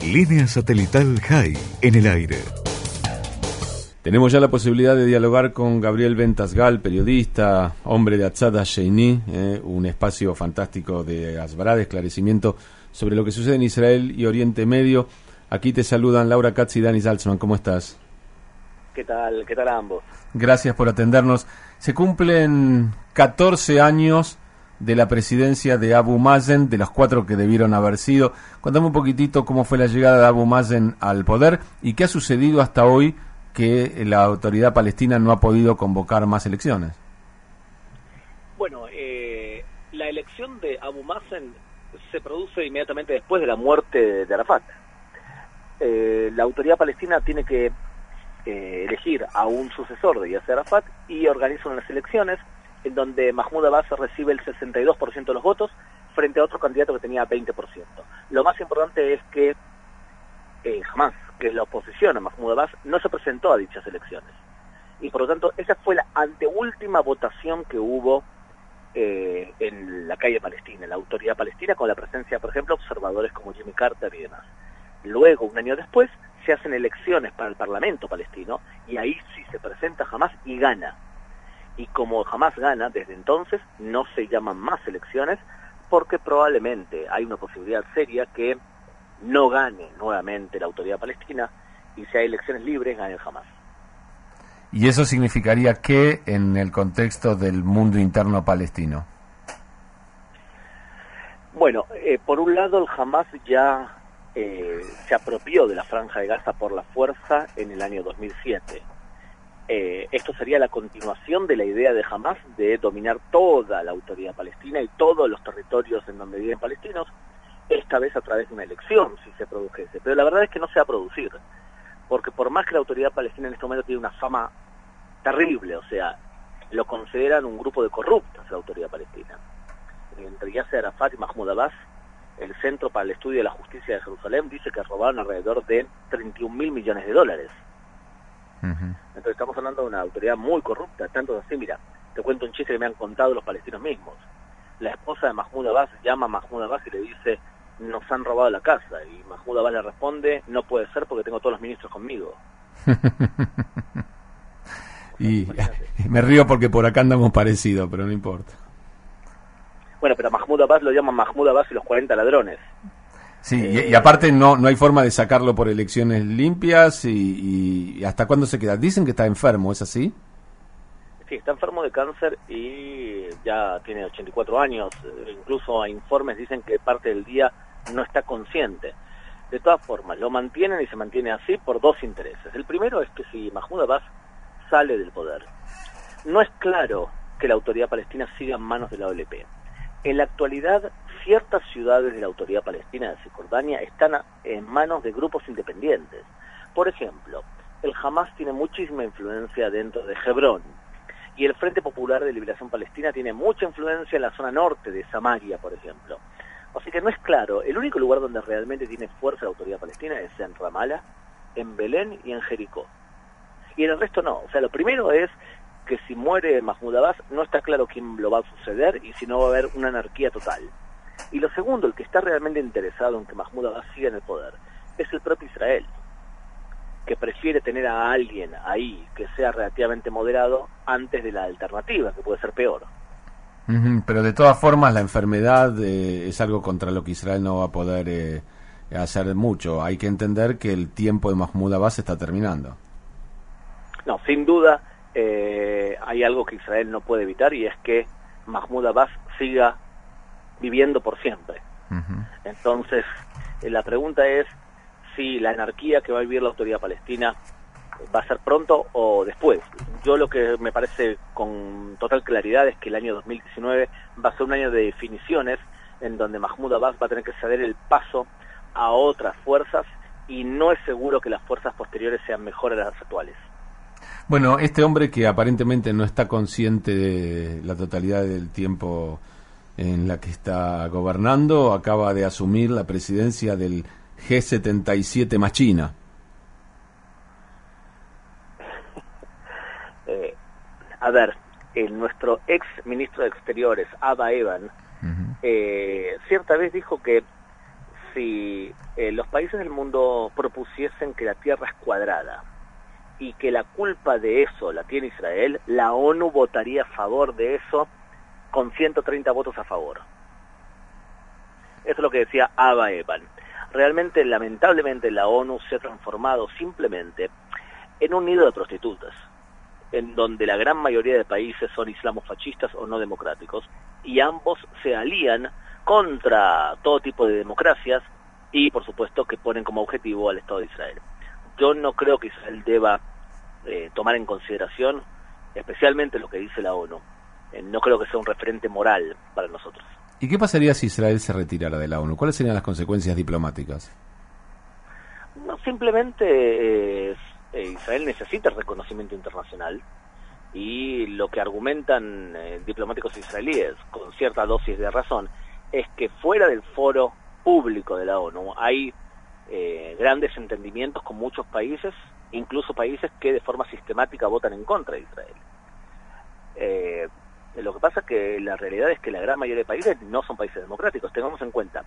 Línea satelital High en el aire. Tenemos ya la posibilidad de dialogar con Gabriel Ventasgal, periodista, hombre de Atzada Sheini, eh, un espacio fantástico de Asbara, de esclarecimiento sobre lo que sucede en Israel y Oriente Medio. Aquí te saludan Laura Katz y Dani Salzman. ¿Cómo estás? ¿Qué tal? ¿Qué tal a ambos? Gracias por atendernos. Se cumplen 14 años de la presidencia de Abu Mazen, de los cuatro que debieron haber sido. Contame un poquitito cómo fue la llegada de Abu Mazen al poder y qué ha sucedido hasta hoy que la autoridad palestina no ha podido convocar más elecciones. Bueno, eh, la elección de Abu Mazen se produce inmediatamente después de la muerte de Arafat. Eh, la autoridad palestina tiene que eh, elegir a un sucesor de Yasser Arafat y organiza unas elecciones en donde Mahmoud Abbas recibe el 62% de los votos frente a otro candidato que tenía 20%. Lo más importante es que eh, jamás, que es la oposición a Mahmoud Abbas, no se presentó a dichas elecciones. Y por lo tanto, esa fue la anteúltima votación que hubo eh, en la calle palestina, en la autoridad palestina, con la presencia, por ejemplo, observadores como Jimmy Carter y demás. Luego, un año después, se hacen elecciones para el Parlamento palestino y ahí sí se presenta jamás y gana y como jamás gana, desde entonces no se llaman más elecciones porque probablemente hay una posibilidad seria que no gane nuevamente la autoridad palestina y si hay elecciones libres gane jamás. ¿Y eso significaría qué en el contexto del mundo interno palestino? Bueno, eh, por un lado el Hamas ya eh, se apropió de la franja de Gaza por la fuerza en el año 2007 eh, esto sería la continuación de la idea de Hamas de dominar toda la autoridad palestina y todos los territorios en donde viven palestinos, esta vez a través de una elección, si se produjese. Pero la verdad es que no se va a producir, porque por más que la autoridad palestina en este momento tiene una fama terrible, o sea, lo consideran un grupo de corruptos la autoridad palestina. Entre Yasser Arafat y Mahmoud Abbas, el Centro para el Estudio de la Justicia de Jerusalén dice que robaron alrededor de 31 mil millones de dólares entonces estamos hablando de una autoridad muy corrupta, tanto así, mira, te cuento un chiste que me han contado los palestinos mismos. La esposa de Mahmoud Abbas llama a Mahmoud Abbas y le dice, nos han robado la casa. Y Mahmoud Abbas le responde, no puede ser porque tengo todos los ministros conmigo. y me río porque por acá andamos parecidos, pero no importa. Bueno, pero Mahmoud Abbas lo llama Mahmoud Abbas y los 40 ladrones. Sí, y, aparte no, no hay forma de sacarlo por elecciones limpias y, hasta cuándo se queda. Dicen que está enfermo, ¿es así? Sí, está enfermo de cáncer y ya tiene 84 años. Incluso a informes dicen que parte del día no está consciente. De todas formas, lo mantienen y se mantiene así por dos intereses. El primero es que si Mahmoud Abbas sale del poder, no es claro que la autoridad palestina siga en manos de la OLP. En la actualidad, ciertas ciudades de la Autoridad Palestina de Cisjordania están en manos de grupos independientes. Por ejemplo, el Hamas tiene muchísima influencia dentro de Hebrón y el Frente Popular de Liberación Palestina tiene mucha influencia en la zona norte de Samaria, por ejemplo. Así que no es claro, el único lugar donde realmente tiene fuerza la Autoridad Palestina es en Ramallah, en Belén y en Jericó. Y en el resto no. O sea, lo primero es que si muere Mahmoud Abbas no está claro quién lo va a suceder y si no va a haber una anarquía total. Y lo segundo, el que está realmente interesado en que Mahmoud Abbas siga en el poder, es el propio Israel, que prefiere tener a alguien ahí que sea relativamente moderado antes de la alternativa, que puede ser peor. pero de todas formas la enfermedad eh, es algo contra lo que Israel no va a poder eh, hacer mucho. Hay que entender que el tiempo de Mahmoud Abbas está terminando. No, sin duda eh, hay algo que Israel no puede evitar y es que Mahmoud Abbas siga viviendo por siempre. Entonces, eh, la pregunta es si la anarquía que va a vivir la autoridad palestina va a ser pronto o después. Yo lo que me parece con total claridad es que el año 2019 va a ser un año de definiciones en donde Mahmoud Abbas va a tener que ceder el paso a otras fuerzas y no es seguro que las fuerzas posteriores sean mejores a las actuales. Bueno, este hombre que aparentemente no está consciente de la totalidad del tiempo en la que está gobernando acaba de asumir la presidencia del G77 más China. Eh, a ver, el, nuestro ex ministro de Exteriores, Abba Evan, eh, cierta vez dijo que si eh, los países del mundo propusiesen que la Tierra es cuadrada y que la culpa de eso la tiene Israel, la ONU votaría a favor de eso con 130 votos a favor. Eso es lo que decía Ava Evan. Realmente, lamentablemente, la ONU se ha transformado simplemente en un nido de prostitutas, en donde la gran mayoría de países son islamofascistas o no democráticos, y ambos se alían contra todo tipo de democracias y, por supuesto, que ponen como objetivo al Estado de Israel. Yo no creo que Israel deba eh, tomar en consideración, especialmente lo que dice la ONU. Eh, no creo que sea un referente moral para nosotros. ¿Y qué pasaría si Israel se retirara de la ONU? ¿Cuáles serían las consecuencias diplomáticas? No, simplemente eh, Israel necesita reconocimiento internacional y lo que argumentan diplomáticos israelíes con cierta dosis de razón es que fuera del foro público de la ONU hay eh, grandes entendimientos con muchos países, incluso países que de forma sistemática votan en contra de Israel. Eh, lo que pasa es que la realidad es que la gran mayoría de países no son países democráticos. Tengamos en cuenta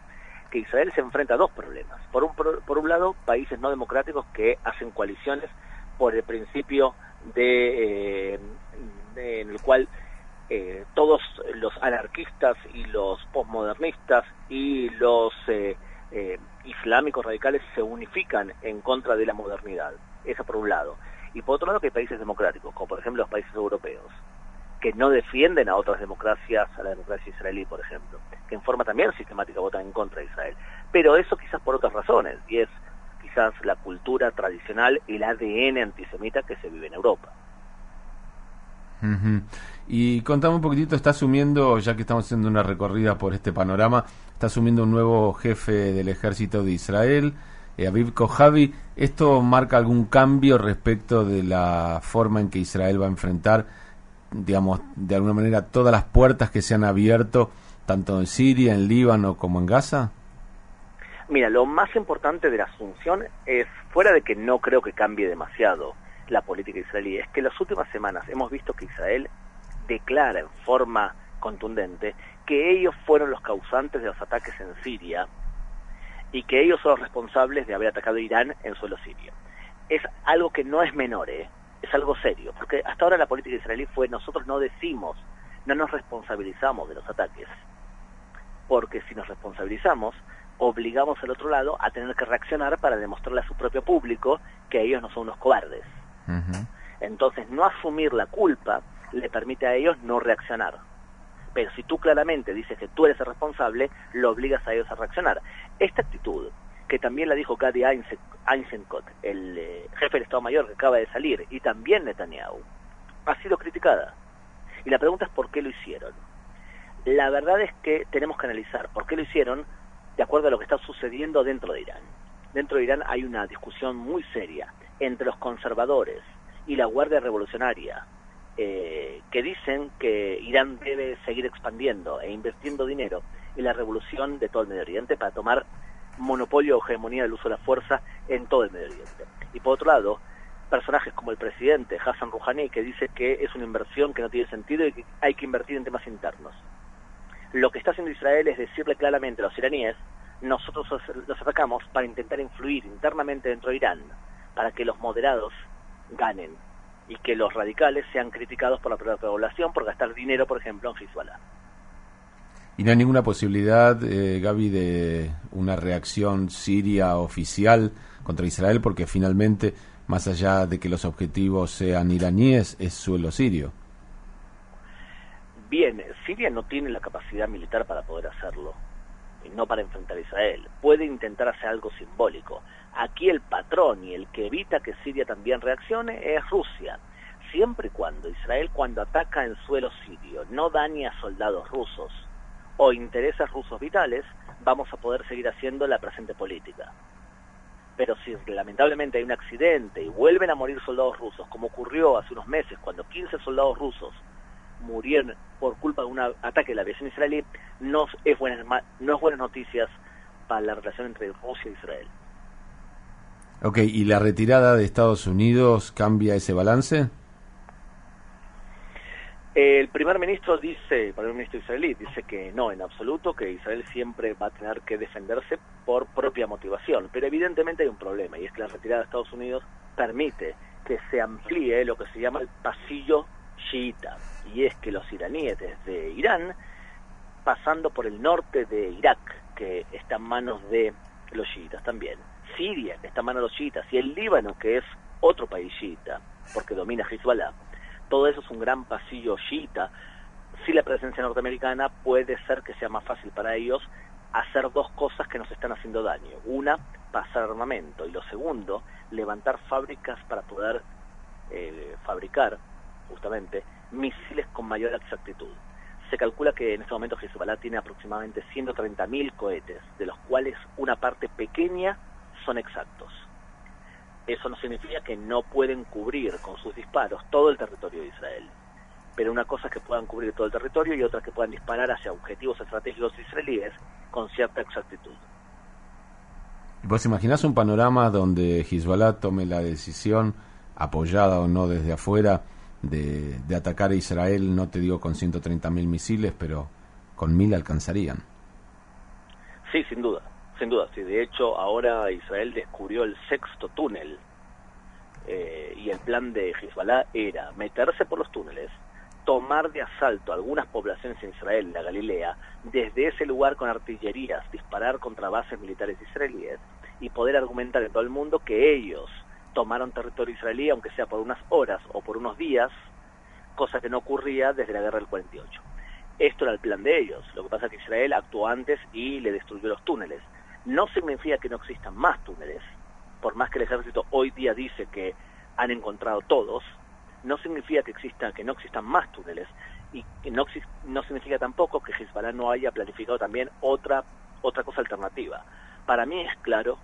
que Israel se enfrenta a dos problemas. Por un, por un lado, países no democráticos que hacen coaliciones por el principio de, eh, en el cual eh, todos los anarquistas y los postmodernistas y los eh, eh, islámicos radicales se unifican en contra de la modernidad. Eso por un lado. Y por otro lado que hay países democráticos, como por ejemplo los países europeos, que no defienden a otras democracias, a la democracia israelí, por ejemplo, que en forma también sistemática votan en contra de Israel. Pero eso quizás por otras razones, y es quizás la cultura tradicional el ADN antisemita que se vive en Europa. Y contame un poquitito, está asumiendo, ya que estamos haciendo una recorrida por este panorama, está asumiendo un nuevo jefe del ejército de Israel, eh, Aviv Kojavi. ¿Esto marca algún cambio respecto de la forma en que Israel va a enfrentar, digamos, de alguna manera todas las puertas que se han abierto, tanto en Siria, en Líbano como en Gaza? Mira, lo más importante de la asunción es, fuera de que no creo que cambie demasiado la política israelí, es que en las últimas semanas hemos visto que Israel declara en forma contundente que ellos fueron los causantes de los ataques en Siria y que ellos son los responsables de haber atacado Irán en suelo sirio. Es algo que no es menor, ¿eh? Es algo serio, porque hasta ahora la política israelí fue nosotros no decimos, no nos responsabilizamos de los ataques, porque si nos responsabilizamos, obligamos al otro lado a tener que reaccionar para demostrarle a su propio público que ellos no son unos cobardes. Entonces, no asumir la culpa le permite a ellos no reaccionar. Pero si tú claramente dices que tú eres el responsable, lo obligas a ellos a reaccionar. Esta actitud, que también la dijo Gadi Eisenkot, el eh, jefe del Estado Mayor que acaba de salir, y también Netanyahu, ha sido criticada. Y la pregunta es por qué lo hicieron. La verdad es que tenemos que analizar por qué lo hicieron de acuerdo a lo que está sucediendo dentro de Irán. Dentro de Irán hay una discusión muy seria entre los conservadores y la Guardia Revolucionaria, eh, que dicen que Irán debe seguir expandiendo e invirtiendo dinero en la revolución de todo el Medio Oriente para tomar monopolio o hegemonía del uso de la fuerza en todo el Medio Oriente. Y por otro lado, personajes como el presidente Hassan Rouhani que dice que es una inversión que no tiene sentido y que hay que invertir en temas internos. Lo que está haciendo Israel es decirle claramente a los iraníes, nosotros los atacamos para intentar influir internamente dentro de Irán, para que los moderados ganen y que los radicales sean criticados por la propia población por gastar dinero, por ejemplo, en Hezbollah. ¿Y no hay ninguna posibilidad, eh, Gaby, de una reacción siria oficial contra Israel? Porque finalmente, más allá de que los objetivos sean iraníes, es suelo sirio. Bien, Siria no tiene la capacidad militar para poder hacerlo, y no para enfrentar a Israel. Puede intentar hacer algo simbólico, Aquí el patrón y el que evita que Siria también reaccione es Rusia. Siempre y cuando Israel cuando ataca en suelo sirio no dañe a soldados rusos o intereses rusos vitales, vamos a poder seguir haciendo la presente política. Pero si lamentablemente hay un accidente y vuelven a morir soldados rusos, como ocurrió hace unos meses cuando 15 soldados rusos murieron por culpa de un ataque de la aviación israelí, no es, buenas, no es buenas noticias para la relación entre Rusia e Israel. Ok, ¿y la retirada de Estados Unidos cambia ese balance? El primer ministro dice, el primer ministro israelí dice que no, en absoluto, que Israel siempre va a tener que defenderse por propia motivación. Pero evidentemente hay un problema y es que la retirada de Estados Unidos permite que se amplíe lo que se llama el pasillo chiita. Y es que los iraníes desde Irán, pasando por el norte de Irak, que está en manos de los chiitas también, Siria, que está en manos de los chiitas, y el Líbano, que es otro país chiita, porque domina Hezbollah, todo eso es un gran pasillo chiita. Si la presencia norteamericana puede ser que sea más fácil para ellos hacer dos cosas que nos están haciendo daño. Una, pasar armamento. Y lo segundo, levantar fábricas para poder eh, fabricar, justamente, misiles con mayor exactitud. Se calcula que en este momento Hezbollah tiene aproximadamente 130.000 cohetes, de los cuales una parte pequeña son exactos. Eso no significa que no pueden cubrir con sus disparos todo el territorio de Israel. Pero una cosa es que puedan cubrir todo el territorio y otra que puedan disparar hacia objetivos estratégicos israelíes con cierta exactitud. ¿Vos imaginás un panorama donde Hezbollah tome la decisión, apoyada o no desde afuera, de, de atacar a Israel, no te digo con 130.000 misiles, pero con mil alcanzarían? Sí, sin duda. Sin duda, sí. De hecho, ahora Israel descubrió el sexto túnel eh, y el plan de Hezbollah era meterse por los túneles, tomar de asalto algunas poblaciones en Israel, la Galilea, desde ese lugar con artillerías, disparar contra bases militares israelíes y poder argumentar en todo el mundo que ellos tomaron territorio israelí, aunque sea por unas horas o por unos días, cosa que no ocurría desde la guerra del 48. Esto era el plan de ellos. Lo que pasa es que Israel actuó antes y le destruyó los túneles no significa que no existan más túneles, por más que el ejército hoy día dice que han encontrado todos, no significa que exista que no existan más túneles y no, no significa tampoco que Hezbollah no haya planificado también otra otra cosa alternativa. Para mí es claro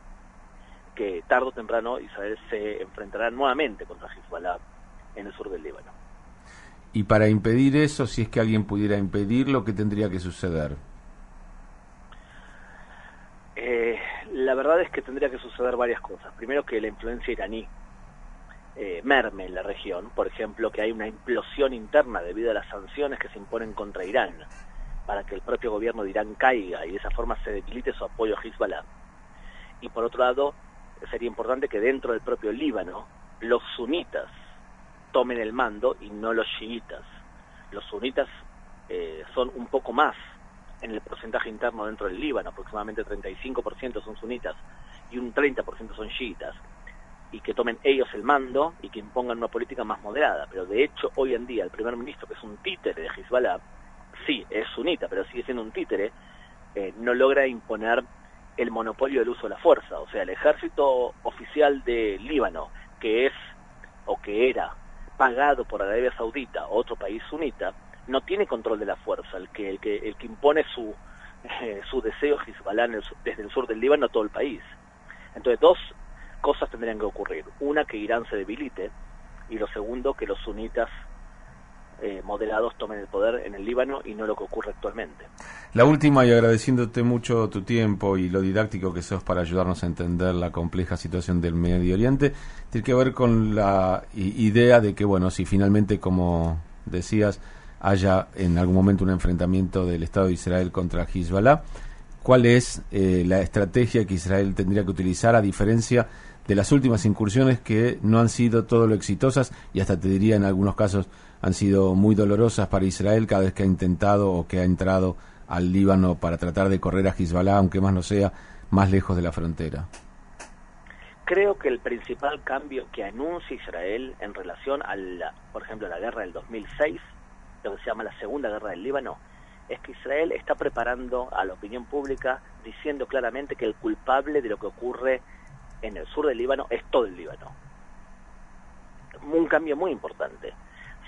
que tarde o temprano Israel se enfrentará nuevamente contra Hezbollah en el sur del Líbano. Y para impedir eso, si es que alguien pudiera impedirlo, ¿qué tendría que suceder? Eh, la verdad es que tendría que suceder varias cosas. Primero que la influencia iraní eh, merme en la región, por ejemplo, que hay una implosión interna debido a las sanciones que se imponen contra Irán, para que el propio gobierno de Irán caiga y de esa forma se debilite su apoyo a Hezbollah. Y por otro lado, sería importante que dentro del propio Líbano los sunitas tomen el mando y no los chiitas. Los sunitas eh, son un poco más en el porcentaje interno dentro del Líbano, aproximadamente 35% son sunitas y un 30% son chiitas, y que tomen ellos el mando y que impongan una política más moderada. Pero de hecho, hoy en día, el primer ministro, que es un títere de Hezbollah, sí, es sunita, pero sigue siendo un títere, eh, no logra imponer el monopolio del uso de la fuerza. O sea, el ejército oficial de Líbano, que es o que era pagado por Arabia Saudita, otro país sunita, no tiene control de la fuerza, el que, el que, el que impone su, eh, su deseo Hezbollah desde el sur del Líbano a todo el país. Entonces, dos cosas tendrían que ocurrir. Una, que Irán se debilite, y lo segundo, que los sunitas eh, moderados tomen el poder en el Líbano y no lo que ocurre actualmente. La última, y agradeciéndote mucho tu tiempo y lo didáctico que sos para ayudarnos a entender la compleja situación del Medio Oriente, tiene que ver con la idea de que, bueno, si finalmente, como decías, haya en algún momento un enfrentamiento del Estado de Israel contra Hezbollah. ¿Cuál es eh, la estrategia que Israel tendría que utilizar a diferencia de las últimas incursiones que no han sido todo lo exitosas y hasta te diría en algunos casos han sido muy dolorosas para Israel cada vez que ha intentado o que ha entrado al Líbano para tratar de correr a Hezbollah, aunque más no sea, más lejos de la frontera? Creo que el principal cambio que anuncia Israel en relación a, por ejemplo, a la guerra del 2006 lo que se llama la Segunda Guerra del Líbano, es que Israel está preparando a la opinión pública diciendo claramente que el culpable de lo que ocurre en el sur del Líbano es todo el Líbano. Un cambio muy importante.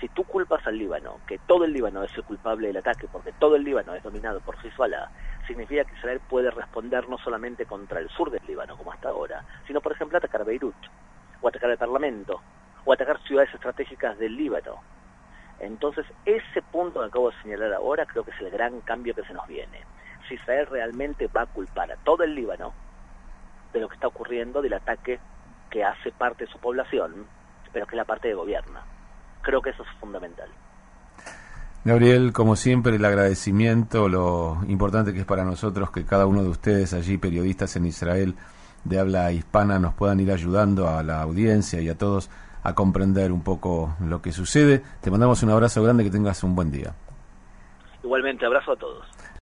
Si tú culpas al Líbano, que todo el Líbano es el culpable del ataque, porque todo el Líbano es dominado por Hezbollah, significa que Israel puede responder no solamente contra el sur del Líbano, como hasta ahora, sino, por ejemplo, atacar Beirut, o atacar el Parlamento, o atacar ciudades estratégicas del Líbano. Entonces, ese punto que acabo de señalar ahora creo que es el gran cambio que se nos viene. Si Israel realmente va a culpar a todo el Líbano de lo que está ocurriendo, del ataque que hace parte de su población, pero que es la parte de gobierno. Creo que eso es fundamental. Gabriel, como siempre, el agradecimiento, lo importante que es para nosotros que cada uno de ustedes allí, periodistas en Israel de habla hispana, nos puedan ir ayudando a la audiencia y a todos a comprender un poco lo que sucede. Te mandamos un abrazo grande, que tengas un buen día. Igualmente, abrazo a todos.